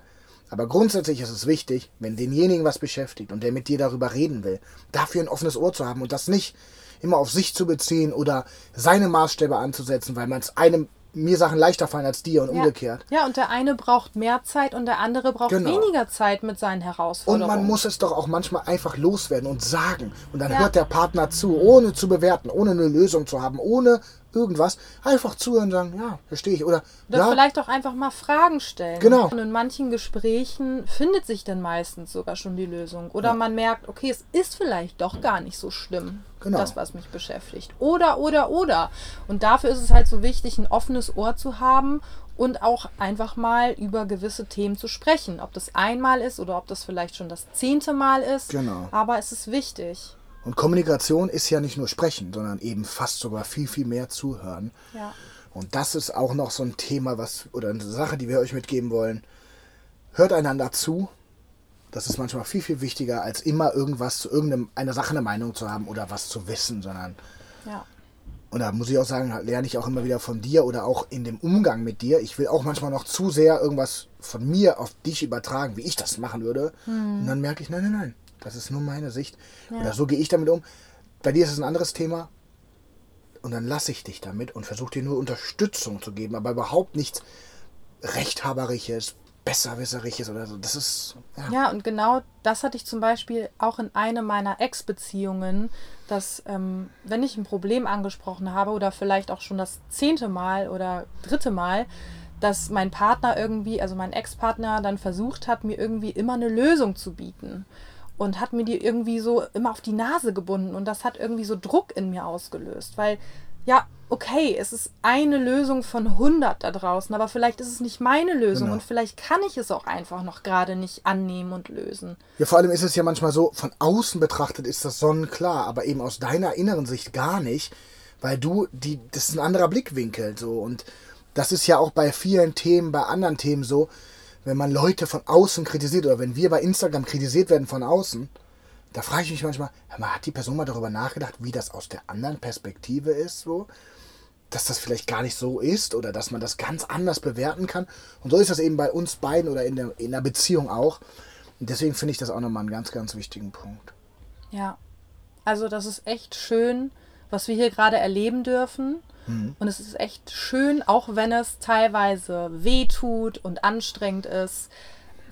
Aber grundsätzlich ist es wichtig, wenn denjenigen was beschäftigt und der mit dir darüber reden will, dafür ein offenes Ohr zu haben und das nicht immer auf sich zu beziehen oder seine Maßstäbe anzusetzen, weil man es einem mir Sachen leichter fallen als dir und umgekehrt. Ja, und der eine braucht mehr Zeit und der andere braucht Genau. weniger Zeit mit seinen Und Herausforderungen. man muss es doch auch manchmal einfach loswerden und sagen. Und dann Ja. hört der Partner zu, ohne zu bewerten, ohne eine Lösung zu haben, ohne irgendwas. Einfach zuhören und sagen, ja, verstehe ich. Oder, Oder ja, vielleicht auch einfach mal Fragen stellen. Genau. Und in manchen Gesprächen findet sich dann meistens sogar schon die Lösung. Oder man merkt, okay, es ist vielleicht doch gar nicht so schlimm, Genau. das, was mich beschäftigt. Oder, oder, oder. Und dafür ist es halt so wichtig, ein offenes Ohr zu haben und auch einfach mal über gewisse Themen zu sprechen. Ob das einmal ist oder ob das vielleicht schon das zehnte Mal ist. Genau. Aber es ist wichtig. Und Kommunikation ist ja nicht nur sprechen, sondern eben fast sogar viel, viel mehr zuhören. Ja. Und das ist auch noch so ein Thema, was, oder eine Sache, die wir euch mitgeben wollen. Hört einander zu. Das ist manchmal viel, viel wichtiger, als immer irgendwas zu irgendeiner Sache eine Meinung zu haben oder was zu wissen, sondern, Ja. und da muss ich auch sagen, lerne ich auch immer wieder von dir oder auch in dem Umgang mit dir. Ich will auch manchmal noch zu sehr irgendwas von mir auf dich übertragen, wie ich das machen würde. Und dann merke ich, nein, nein, nein, das ist nur meine Sicht. Oder so gehe ich damit um. Bei dir ist es ein anderes Thema. Und dann lasse ich dich damit und versuche dir nur Unterstützung zu geben, aber überhaupt nichts Rechthaberisches, Besserwisserisches oder so. Das ist, ja. Ja, und genau das hatte ich zum Beispiel auch in einem meiner Ex-Beziehungen, dass ähm, wenn ich ein Problem angesprochen habe oder vielleicht auch schon das zehnte Mal oder dritte Mal, dass mein Partner irgendwie, also mein Ex-Partner dann versucht hat, mir irgendwie immer eine Lösung zu bieten und hat mir die irgendwie so immer auf die Nase gebunden und das hat irgendwie so Druck in mir ausgelöst, weil ja, okay, es ist eine Lösung von 100 da draußen, aber vielleicht ist es nicht meine Lösung Genau. und vielleicht kann ich es auch einfach noch gerade nicht annehmen und lösen. ja, vor allem ist es ja manchmal so, von außen betrachtet ist das sonnenklar, aber eben aus deiner inneren Sicht gar nicht, weil du, die, das ist ein anderer Blickwinkel so und das ist ja auch bei vielen Themen, bei anderen Themen so, wenn man Leute von außen kritisiert oder wenn wir bei Instagram kritisiert werden von außen, da frage ich mich manchmal, hat die Person mal darüber nachgedacht, wie das aus der anderen Perspektive ist, so? Dass das vielleicht gar nicht so ist oder dass man das ganz anders bewerten kann. Und so ist das eben bei uns beiden oder in der, in der Beziehung auch. Und deswegen finde ich das auch nochmal einen ganz, ganz wichtigen Punkt. Ja, also das ist echt schön, was wir hier gerade erleben dürfen. Und es ist echt schön, auch wenn es teilweise weh tut und anstrengend ist,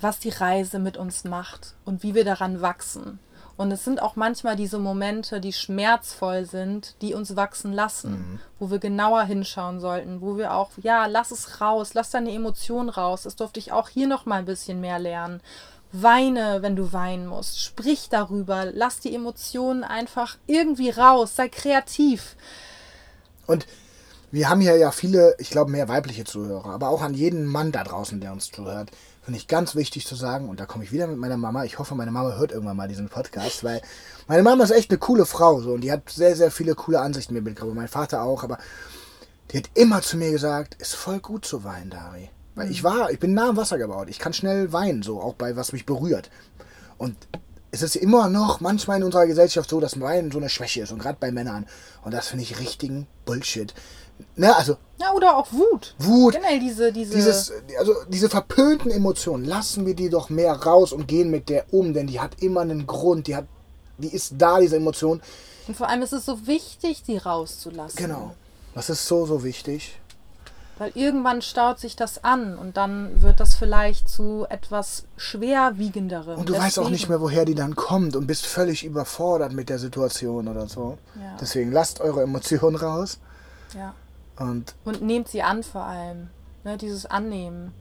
was die Reise mit uns macht und wie wir daran wachsen. Und es sind auch manchmal diese Momente, die schmerzvoll sind, die uns wachsen lassen, wo wir genauer hinschauen sollten, wo wir auch, ja, lass es raus, lass deine Emotionen raus. Das durfte ich auch hier noch mal ein bisschen mehr lernen. Weine, wenn du weinen musst. Sprich darüber. Lass die Emotionen einfach irgendwie raus. Sei kreativ. Und wir haben hier ja viele, ich glaube, mehr weibliche Zuhörer, aber auch an jeden Mann da draußen, der uns zuhört, finde ich ganz wichtig zu sagen, und da komme ich wieder mit meiner Mama. Ich hoffe, meine Mama hört irgendwann mal diesen Podcast, weil meine Mama ist echt eine coole Frau, so, und die hat sehr, sehr viele coole Ansichten mir mitgebracht. Mein Vater auch, aber die hat immer zu mir gesagt, ist voll gut zu weinen, Dari. Weil ich war, ich bin nah am Wasser gebaut. Ich kann schnell weinen, so, auch bei was mich berührt. Und es ist immer noch manchmal in unserer Gesellschaft so, dass Weinen so eine Schwäche ist und gerade bei Männern. Und das finde ich richtigen Bullshit. Ne, also Ja, oder auch Wut. Wut, Generell diese, diese. dieses, also diese verpönten Emotionen, lassen wir die doch mehr raus und gehen mit der um, denn die hat immer einen Grund, die hat, die ist da, diese Emotion. und vor allem ist es so wichtig, die rauszulassen. Genau. Das ist so, so wichtig. Weil irgendwann staut sich das an und dann wird das vielleicht zu etwas schwerwiegenderem. Und du weißt auch Deswegen- nicht mehr, woher die dann kommt und bist völlig überfordert mit der Situation oder so. Ja. Deswegen lasst eure Emotionen raus Ja. und Und nehmt sie an vor allem. Ne, dieses Annehmen.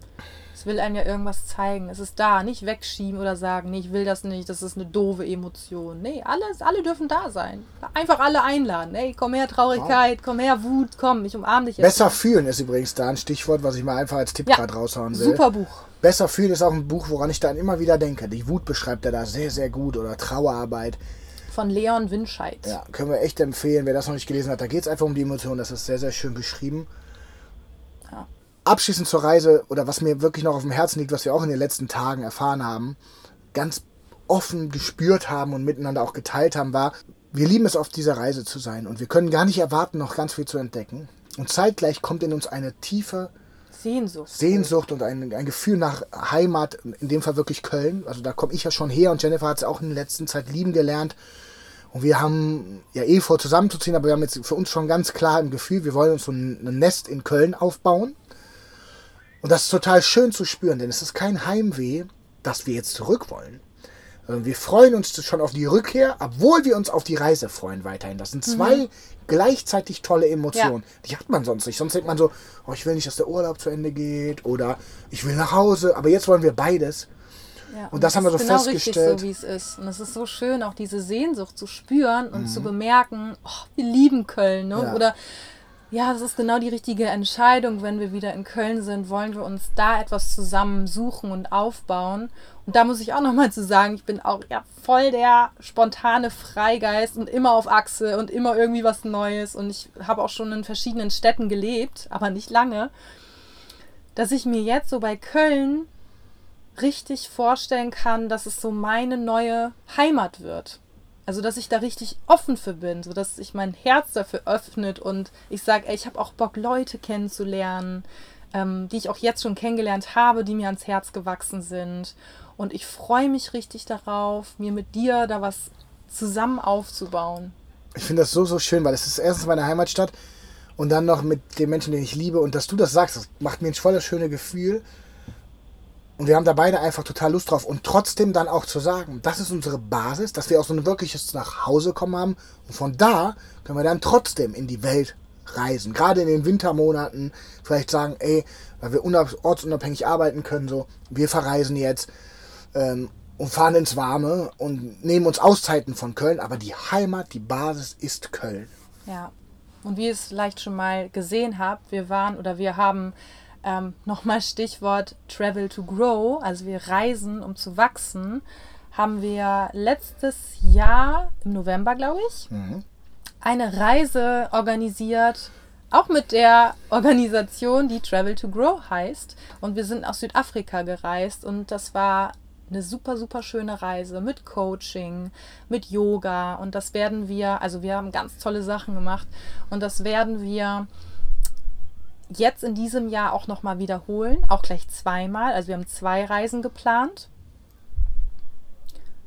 Es will einem ja irgendwas zeigen. Es ist da. Nicht wegschieben oder sagen, nee, ich will das nicht, das ist eine doofe Emotion. Nee, alles, alle dürfen da sein. Einfach alle einladen. Hey, komm her, Traurigkeit, komm her, Wut, komm, ich umarm dich jetzt. Besser fühlen ist übrigens da ein Stichwort, was ich mal einfach als Tipp Ja. gerade raushauen will. Super Buch. Besser fühlen ist auch ein Buch, woran ich dann immer wieder denke. Die Wut beschreibt er da sehr, sehr gut oder Trauerarbeit. Von Leon Winscheid. Ja, können wir echt empfehlen, wer das noch nicht gelesen hat. Da geht es einfach um die Emotionen. Das ist sehr, sehr schön beschrieben. Abschließend zur Reise oder was mir wirklich noch auf dem Herzen liegt, was wir auch in den letzten Tagen erfahren haben, ganz offen gespürt haben und miteinander auch geteilt haben, war, wir lieben es auf dieser Reise zu sein und wir können gar nicht erwarten, noch ganz viel zu entdecken. Und zeitgleich kommt in uns eine tiefe Sehnsucht. Sehnsucht und ein, ein Gefühl nach Heimat, in dem Fall wirklich Köln. Also da komme ich ja schon her und Jennifer hat es auch in der letzten Zeit lieben gelernt. Und wir haben ja eh vor zusammenzuziehen, aber wir haben jetzt für uns schon ganz klar im Gefühl, wir wollen uns so ein Nest in Köln aufbauen. Und das ist total schön zu spüren, denn es ist kein Heimweh, dass wir jetzt zurück wollen. Sondern Wir freuen uns schon auf die Rückkehr, obwohl wir uns auf die Reise freuen weiterhin. Das sind zwei gleichzeitig tolle Emotionen. Die hat man sonst nicht. Sonst denkt man so, oh, ich will nicht, dass der Urlaub zu Ende geht oder ich will nach Hause. Aber jetzt wollen wir beides. Ja, Und das haben wir so genau festgestellt. richtig so, wie es ist. Und es ist so schön, auch diese Sehnsucht zu spüren und Mhm. zu bemerken, oh, wir lieben Köln. Ne? Ja. Oder ja, das ist genau die richtige Entscheidung. Wenn wir wieder in Köln sind, wollen wir uns da etwas zusammen suchen und aufbauen. Und da muss ich auch nochmal zu sagen, ich bin auch ja, voll der spontane Freigeist und immer auf Achse und immer irgendwie was Neues. Und ich habe auch schon in verschiedenen Städten gelebt, aber nicht lange. Dass ich mir jetzt so bei Köln richtig vorstellen kann, dass es so meine neue Heimat wird. Also, dass ich da richtig offen für bin, so dass sich mein Herz dafür öffnet und ich sage, ich habe auch Bock, Leute kennenzulernen, ähm, die ich auch jetzt schon kennengelernt habe, die mir ans Herz gewachsen sind. Und ich freue mich richtig darauf, mir mit dir da was zusammen aufzubauen. Ich finde das so, so schön, weil es ist erstens meine Heimatstadt und dann noch mit den Menschen, den ich liebe. Und dass du das sagst, das macht mir ein voll das schöne Gefühl. Und wir haben da beide einfach total Lust drauf. Und trotzdem dann auch zu sagen, das ist unsere Basis, dass wir auch so ein wirkliches Nachhause kommen haben. Und von da können wir dann trotzdem in die Welt reisen. Gerade in den Wintermonaten vielleicht sagen, ey, weil wir ortsunabhängig arbeiten können, so, wir verreisen jetzt ähm, und fahren ins Warme und nehmen uns Auszeiten von Köln. Aber die Heimat, die Basis ist Köln. Ja. Und wie ihr es vielleicht schon mal gesehen habt, wir waren oder wir haben ähm, nochmal Stichwort Travel to Grow, also wir reisen, um zu wachsen, haben wir letztes Jahr im November, glaube ich, mhm. eine Reise organisiert, auch mit der Organisation, die Travel to Grow heißt. Und wir sind nach Südafrika gereist und das war eine super, super schöne Reise mit Coaching, mit Yoga und das werden wir, also wir haben ganz tolle Sachen gemacht und das werden wir jetzt in diesem Jahr auch nochmal wiederholen, auch gleich zweimal. Also wir haben zwei Reisen geplant.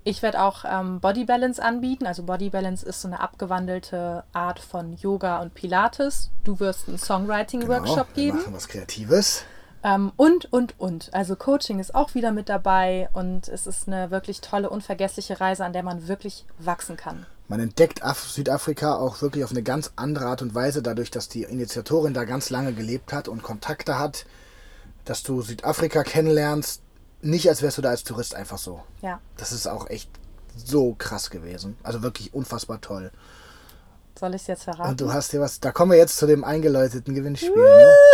Ich werde auch ähm, Body Balance anbieten. Also Body Balance ist so eine abgewandelte Art von Yoga und Pilates. Du wirst einen Songwriting-Workshop genau, geben. Wir machen was Kreatives. Ähm, und, und, und. Also Coaching ist auch wieder mit dabei und es ist eine wirklich tolle, unvergessliche Reise, an der man wirklich wachsen kann. Man entdeckt Af Südafrika auch wirklich auf eine ganz andere Art und Weise, dadurch, dass die Initiatorin da ganz lange gelebt hat und Kontakte hat, dass du Südafrika kennenlernst, nicht als wärst du da als Tourist einfach so. Ja. Das ist auch echt so krass gewesen. Also wirklich unfassbar toll. Soll ich es jetzt verraten? Und du hast dir was, da kommen wir jetzt zu dem eingeläuteten Gewinnspiel. Ne?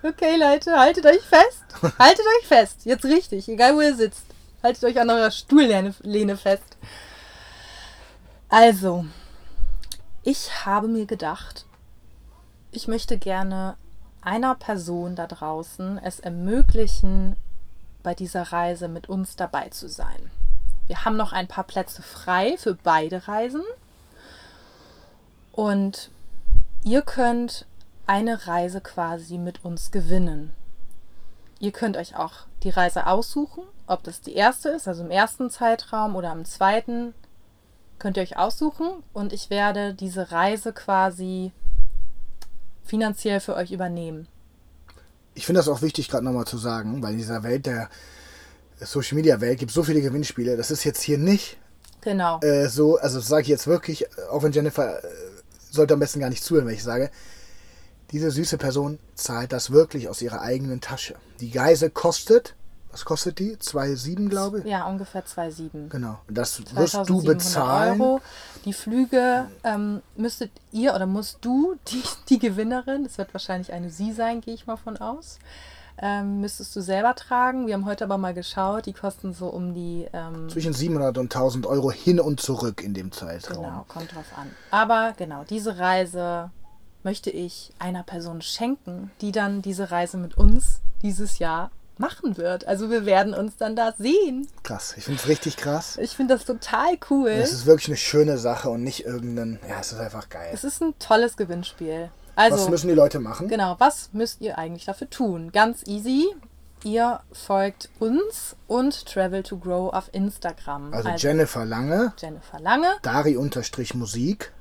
Okay, Leute, haltet euch fest. haltet euch fest. Jetzt richtig, egal wo ihr sitzt. Haltet euch an eurer Stuhllehne fest. Also, ich habe mir gedacht, ich möchte gerne einer Person da draußen es ermöglichen, bei dieser Reise mit uns dabei zu sein. Wir haben noch ein paar Plätze frei für beide Reisen. Und ihr könnt eine Reise quasi mit uns gewinnen. Ihr könnt euch auch die Reise aussuchen, ob das die erste ist, also im ersten Zeitraum oder im zweiten, könnt ihr euch aussuchen und ich werde diese Reise quasi finanziell für euch übernehmen. Ich finde das auch wichtig, gerade nochmal zu sagen, weil in dieser Welt der Social Media Welt gibt es so viele Gewinnspiele. Das ist jetzt hier nicht genau. Äh, so, also sage ich jetzt wirklich, auch wenn Jennifer äh, sollte am besten gar nicht zuhören, wenn ich sage, diese süße Person zahlt das wirklich aus ihrer eigenen Tasche. Die Geise kostet, was kostet die? 2,7 glaube ich? Ja, ungefähr 2,7. Genau. Das wirst du bezahlen. Euro. Die Flüge ähm, müsstet ihr oder musst du, die, die Gewinnerin, das wird wahrscheinlich eine Sie sein, gehe ich mal von aus, ähm, müsstest du selber tragen. Wir haben heute aber mal geschaut, die kosten so um die... Ähm, Zwischen 700 und 1000 Euro hin und zurück in dem Zeitraum. Genau, kommt drauf an. Aber genau, diese Reise möchte ich einer Person schenken, die dann diese Reise mit uns dieses Jahr machen wird. Also wir werden uns dann da sehen. Krass, ich finde es richtig krass. Ich finde das total cool. Es ist wirklich eine schöne Sache und nicht irgendein, ja, es ist einfach geil. Es ist ein tolles Gewinnspiel. Also, was müssen die Leute machen? Genau, was müsst ihr eigentlich dafür tun? Ganz easy. Ihr folgt uns und Travel to Grow auf Instagram. Also, also Jennifer Lange. Jennifer Lange. Dari-Musik.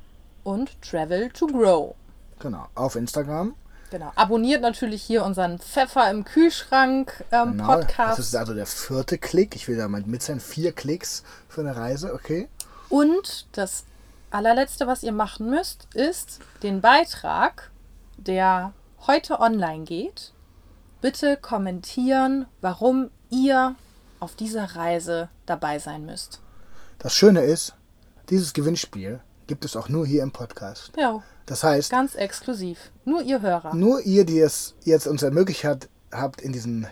Und Travel to Grow. Genau, auf Instagram. Genau. Abonniert natürlich hier unseren Pfeffer im Kühlschrank ähm, genau, Podcast. Das ist also der vierte Klick. Ich will da mal mit sein. Vier Klicks für eine Reise, okay. Und das allerletzte, was ihr machen müsst, ist den Beitrag, der heute online geht, bitte kommentieren, warum ihr auf dieser Reise dabei sein müsst. Das Schöne ist, dieses Gewinnspiel gibt es auch nur hier im Podcast. Ja, Das heißt, ganz exklusiv. Nur ihr Hörer. nur ihr, die es jetzt uns ermöglicht hat, habt, in diesen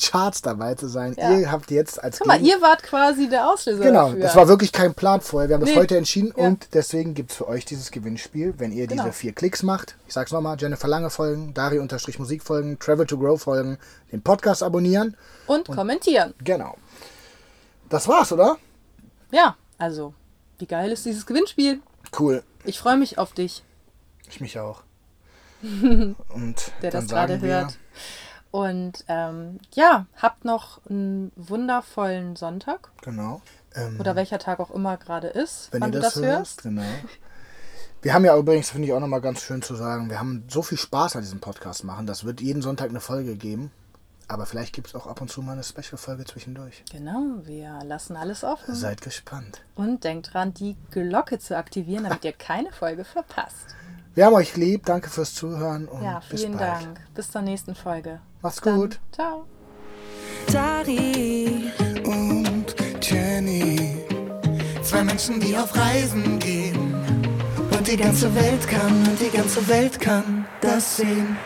Charts dabei zu sein. Ja. Ihr habt jetzt als Guck mal, ihr wart quasi der Auslöser Genau, dafür. das war wirklich kein Plan vorher. Wir haben das Nee. heute entschieden Ja. und deswegen gibt es für euch dieses Gewinnspiel, wenn ihr Genau. diese vier Klicks macht. Ich sag's nochmal, Jennifer Lange folgen, Dari-Musik folgen, Travel to Grow folgen, den Podcast abonnieren. Und kommentieren. Genau. Das war's, oder? Ja, also, wie geil ist dieses Gewinnspiel? Cool. Ich freue mich auf dich, Ich mich auch. Und der das gerade hört. Und ähm, ja, habt noch einen wundervollen Sonntag. Genau. Ähm, Oder welcher Tag auch immer gerade ist, wenn ihr du das, das hört, hörst. genau. Wir haben ja übrigens, finde ich auch nochmal ganz schön zu sagen, wir haben so viel Spaß an diesem Podcast machen. Das wird jeden Sonntag eine Folge geben. Aber vielleicht gibt es auch ab und zu mal eine Special-Folge zwischendurch. Genau, wir lassen alles offen. Seid gespannt. Und denkt dran, die Glocke zu aktivieren, damit ihr keine Folge verpasst. Wir haben euch lieb. Danke fürs Zuhören und Ja, bis vielen bald. Dank. Bis zur nächsten Folge. Macht's Dann, gut. Ciao. Dari und Jenny. Zwei Menschen, die auf Reisen gehen. Und die ganze Welt kann, und die ganze Welt kann das sehen.